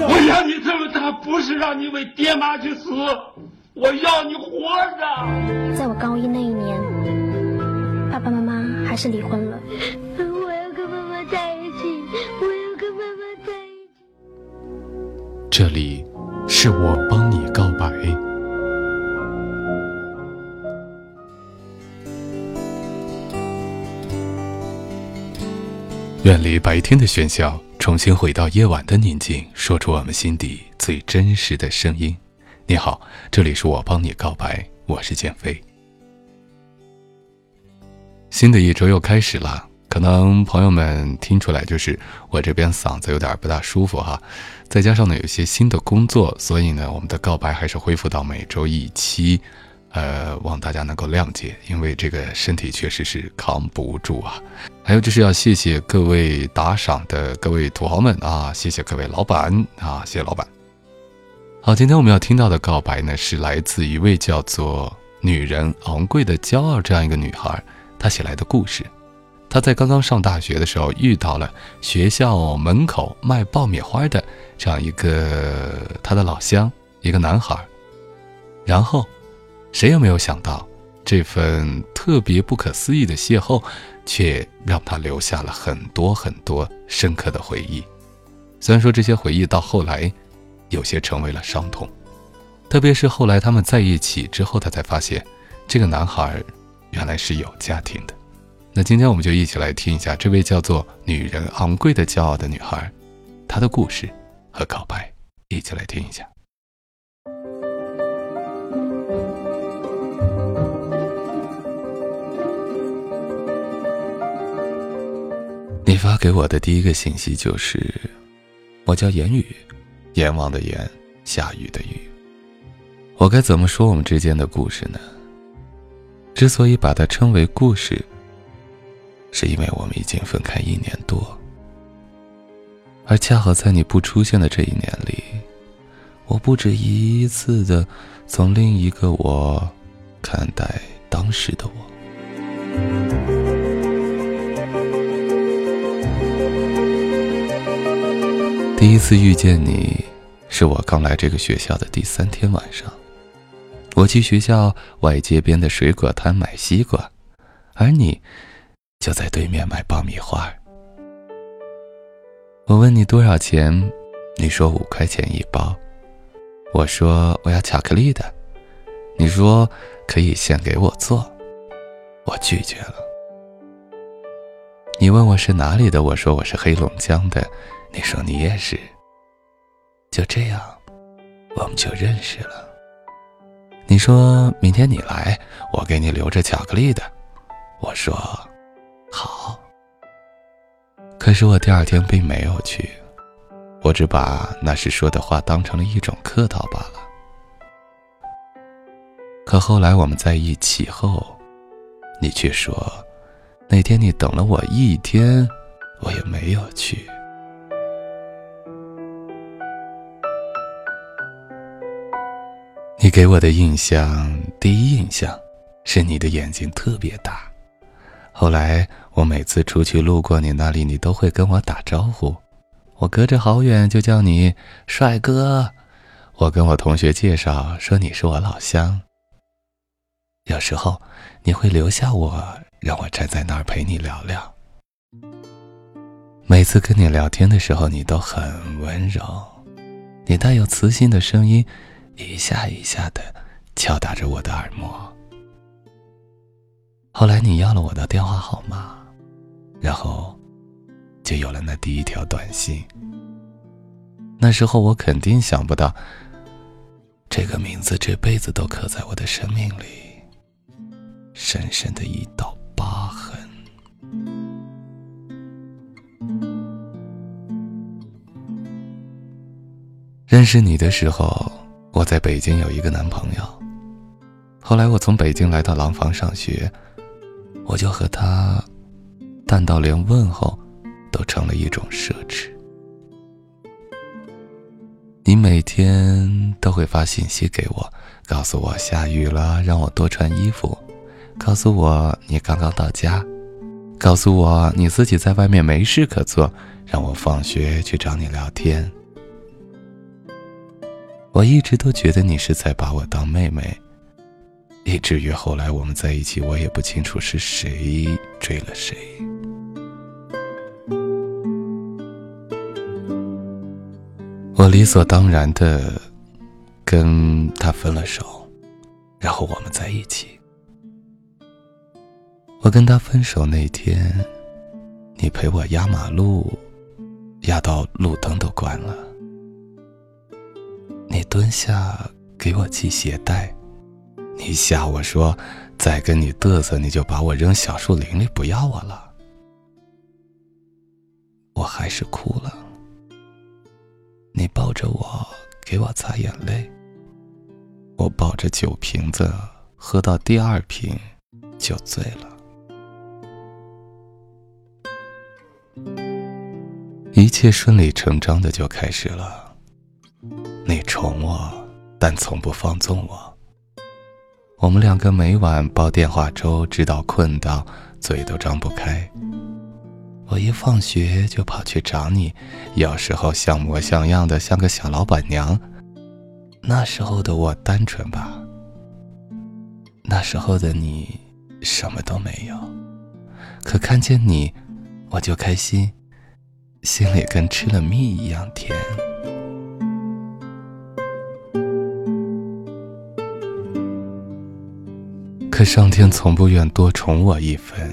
我养你这么大，不是让你为爹妈去死，我要你活着。在我高一那一年，爸爸妈妈还是离婚了。我要跟妈妈在一起，我要跟妈妈在一起。这里是我帮你告白。远离白天的喧嚣，重新回到夜晚的宁静，说出我们心底最真实的声音。你好，这里是我帮你告白，我是建飞。新的一周又开始了，可能朋友们听出来，就是我这边嗓子有点不大舒服哈，再加上呢有一些新的工作，所以呢我们的告白还是恢复到每周一期，呃，望大家能够谅解，因为这个身体确实是扛不住啊。还有就是要谢谢各位打赏的各位土豪们啊，谢谢各位老板啊，谢谢老板。好，今天我们要听到的告白呢，是来自一位叫做“女人昂贵的骄傲”这样一个女孩。她写来的故事，她在刚刚上大学的时候遇到了学校门口卖爆米花的这样一个她的老乡，一个男孩。然后，谁也没有想到，这份特别不可思议的邂逅，却让他留下了很多很多深刻的回忆。虽然说这些回忆到后来，有些成为了伤痛，特别是后来他们在一起之后，他才发现，这个男孩。原来是有家庭的，那今天我们就一起来听一下这位叫做“女人昂贵的骄傲”的女孩，她的故事和告白，一起来听一下。你发给我的第一个信息就是：“我叫言语，阎王的阎，下雨的雨。”我该怎么说我们之间的故事呢？之所以把它称为故事，是因为我们已经分开一年多，而恰好在你不出现的这一年里，我不止一次的从另一个我看待当时的我。第一次遇见你，是我刚来这个学校的第三天晚上。我去学校外街边的水果摊买西瓜，而你就在对面买爆米花。我问你多少钱，你说五块钱一包。我说我要巧克力的，你说可以现给我做，我拒绝了。你问我是哪里的，我说我是黑龙江的，你说你也是。就这样，我们就认识了。你说明天你来，我给你留着巧克力的。我说好。可是我第二天并没有去，我只把那时说的话当成了一种客套罢了。可后来我们在一起后，你却说那天你等了我一天，我也没有去。你给我的印象，第一印象是你的眼睛特别大。后来我每次出去路过你那里，你都会跟我打招呼。我隔着好远就叫你帅哥。我跟我同学介绍说你是我老乡。有时候你会留下我，让我站在那儿陪你聊聊。每次跟你聊天的时候，你都很温柔，你带有磁性的声音。一下一下的敲打着我的耳膜。后来你要了我的电话号码，然后就有了那第一条短信。那时候我肯定想不到，这个名字这辈子都刻在我的生命里，深深的一道疤痕。认识你的时候，我在北京有一个男朋友。后来我从北京来到廊坊上学，我就和他淡到连问候都成了一种奢侈。你每天都会发信息给我，告诉我下雨了，让我多穿衣服；告诉我你刚刚到家；告诉我你自己在外面没事可做，让我放学去找你聊天。我一直都觉得你是在把我当妹妹。以至于后来我们在一起，我也不清楚是谁追了谁。我理所当然的跟他分了手，然后我们在一起。我跟他分手那天，你陪我压马路，压到路灯都关了。你蹲下给我系鞋带。你吓我说，再跟你嘚瑟，你就把我扔小树林里，不要我了。我还是哭了。你抱着我，给我擦眼泪。我抱着酒瓶子，喝到第二瓶就醉了。一切顺理成章的就开始了。你宠我，但从不放纵我。我们两个每晚煲电话粥，直到困到嘴都张不开。我一放学就跑去找你，有时候像模像样的，像个小老板娘。那时候的我单纯吧，那时候的你什么都没有，可看见你，我就开心，心里跟吃了蜜一样甜。可上天从不愿多宠我一分。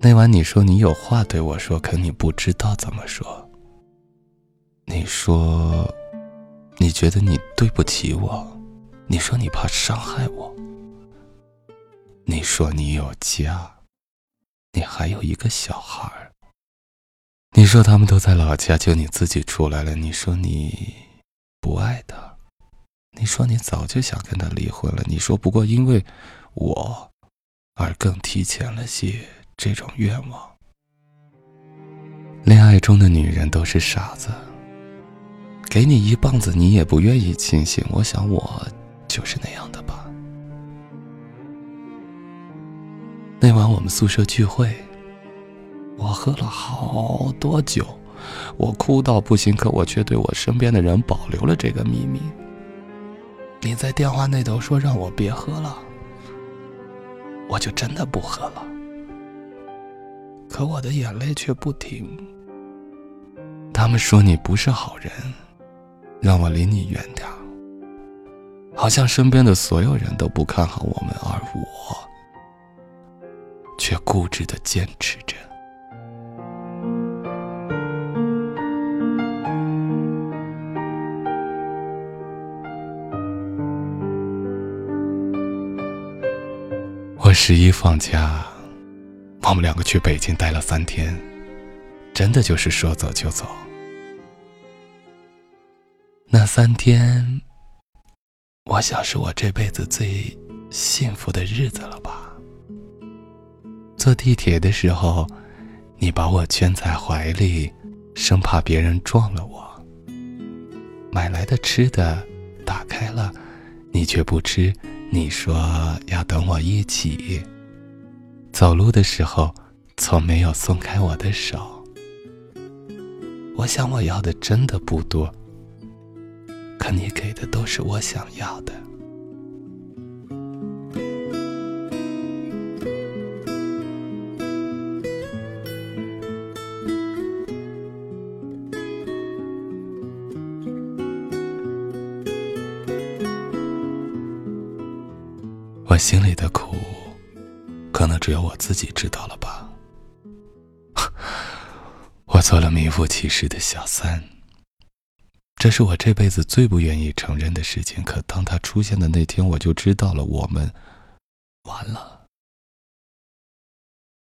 那晚你说你有话对我说，可你不知道怎么说。你说，你觉得你对不起我，你说你怕伤害我。你说你有家，你还有一个小孩。你说他们都在老家，就你自己出来了。你说你不爱他。你说你早就想跟他离婚了。你说不过因为我而更提前了些这种愿望。恋爱中的女人都是傻子，给你一棒子你也不愿意清醒。我想我就是那样的吧。那晚我们宿舍聚会，我喝了好多酒，我哭到不行，可我却对我身边的人保留了这个秘密。你在电话那头说让我别喝了，我就真的不喝了。可我的眼泪却不停。他们说你不是好人，让我离你远点好像身边的所有人都不看好我们，而我却固执的坚持着。十一放假，我们两个去北京待了三天，真的就是说走就走。那三天，我想是我这辈子最幸福的日子了吧。坐地铁的时候，你把我圈在怀里，生怕别人撞了我。买来的吃的打开了，你却不吃。你说要等我一起走路的时候，从没有松开我的手。我想我要的真的不多，可你给的都是我想要的。我心里的苦，可能只有我自己知道了吧。我做了名副其实的小三。这是我这辈子最不愿意承认的事情。可当他出现的那天，我就知道了，我们完了。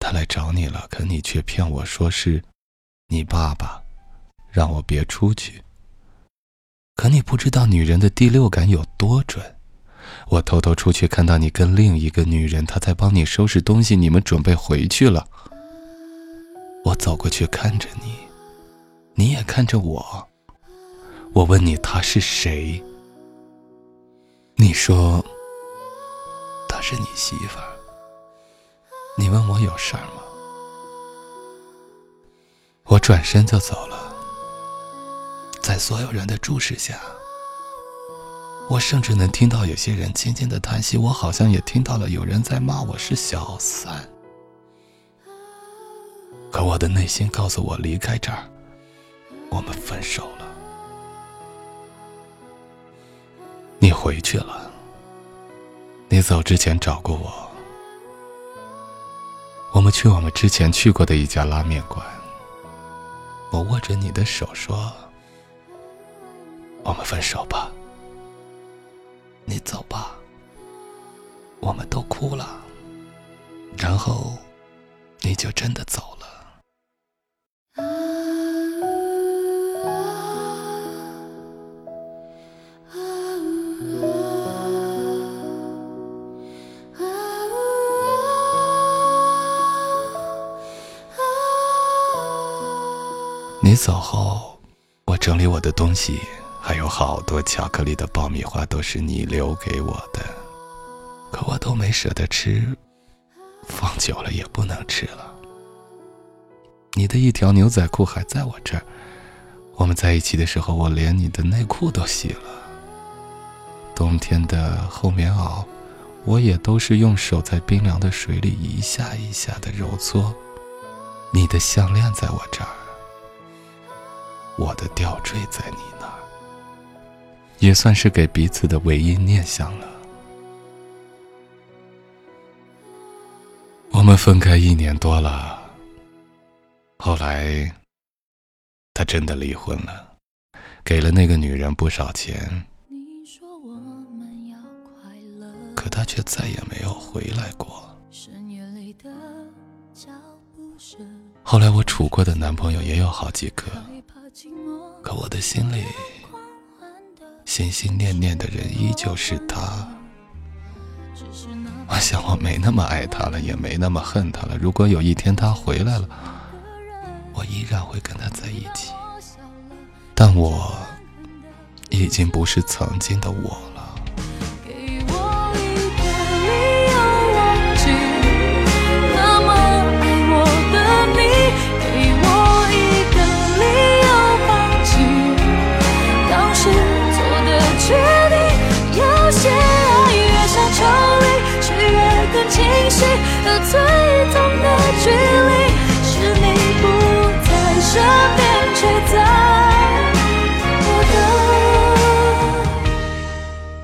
他来找你了，可你却骗我说是你爸爸，让我别出去。可你不知道女人的第六感有多准。我偷偷出去，看到你跟另一个女人，她在帮你收拾东西，你们准备回去了。我走过去看着你，你也看着我。我问你她是谁？你说她是你媳妇儿。你问我有事儿吗？我转身就走了，在所有人的注视下，我甚至能听到有些人轻轻的叹息。我好像也听到了有人在骂我是小三。可我的内心告诉我，离开这儿，我们分手了。你回去了。你走之前找过我。我们去我们之前去过的一家拉面馆。我握着你的手说：“我们分手吧。”你走吧。我们都哭了。然后，你就真的走了。你走后，我整理我的东西，还有好多巧克力的爆米花都是你留给我的，可我都没舍得吃，放久了也不能吃了。你的一条牛仔裤还在我这儿，我们在一起的时候，我连你的内裤都洗了。冬天的厚棉袄，我也都是用手在冰凉的水里一下一下的揉搓。你的项链在我这儿。我的吊坠在你那，也算是给彼此的唯一念想了。我们分开一年多了，后来他真的离婚了，给了那个女人不少钱，可他却再也没有回来过。后来我处过的男朋友也有好几个。可我的心里，心心念念的人依旧是他。我想我没那么爱他了，也没那么恨他了。如果有一天他回来了，我依然会跟他在一起。但我已经不是曾经的我。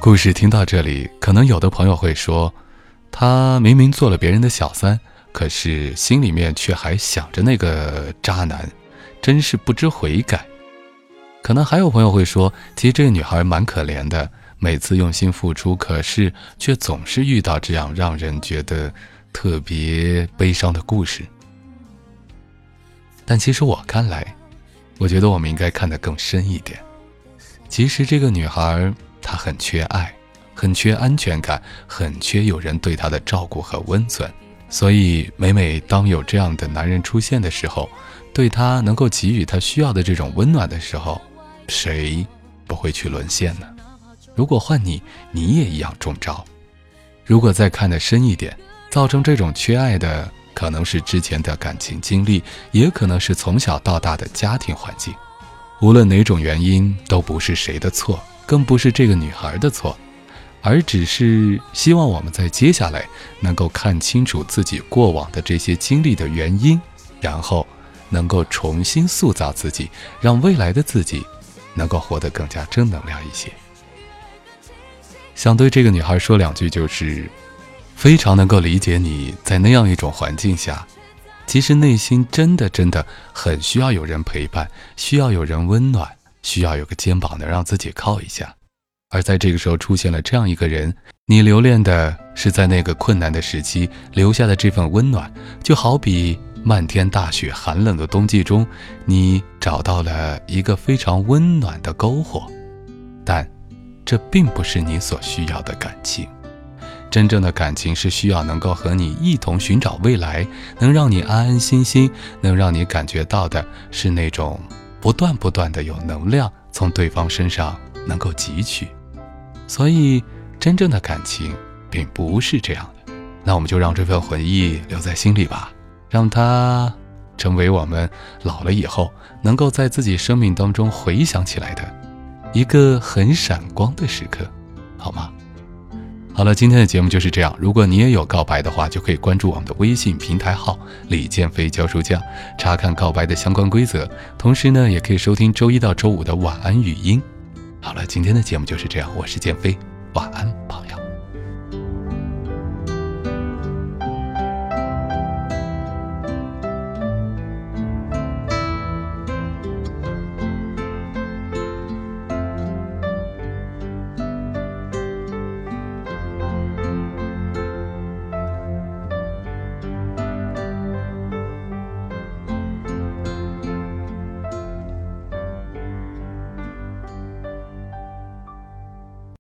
故事听到这里，可能有的朋友会说，他明明做了别人的小三，可是心里面却还想着那个渣男，真是不知悔改。可能还有朋友会说，其实这个女孩蛮可怜的，每次用心付出，可是却总是遇到这样让人觉得特别悲伤的故事。但其实我看来，我觉得我们应该看得更深一点。其实这个女孩。她很缺爱，很缺安全感，很缺有人对她的照顾和温存，所以每每当有这样的男人出现的时候，对她能够给予她需要的这种温暖的时候，谁不会去沦陷呢？如果换你，你也一样中招。如果再看得深一点，造成这种缺爱的，可能是之前的感情经历，也可能是从小到大的家庭环境。无论哪种原因，都不是谁的错。更不是这个女孩的错，而只是希望我们在接下来能够看清楚自己过往的这些经历的原因，然后能够重新塑造自己，让未来的自己能够活得更加正能量一些。想对这个女孩说两句，就是非常能够理解你在那样一种环境下，其实内心真的真的很需要有人陪伴，需要有人温暖。需要有个肩膀能让自己靠一下。而在这个时候出现了这样一个人，你留恋的是在那个困难的时期留下的这份温暖，就好比漫天大雪、寒冷的冬季中，你找到了一个非常温暖的篝火。但，这并不是你所需要的感情。真正的感情是需要能够和你一同寻找未来，能让你安安心心，能让你感觉到的是那种不断不断的有能量从对方身上能够汲取。所以，真正的感情并不是这样的。那我们就让这份回忆留在心里吧，让它成为我们老了以后能够在自己生命当中回想起来的一个很闪光的时刻，好吗？好了，今天的节目就是这样。如果你也有告白的话，就可以关注我们的微信平台号“李建飞教书匠”，查看告白的相关规则。同时呢，也可以收听周一到周五的晚安语音。好了，今天的节目就是这样，我是建飞，晚安。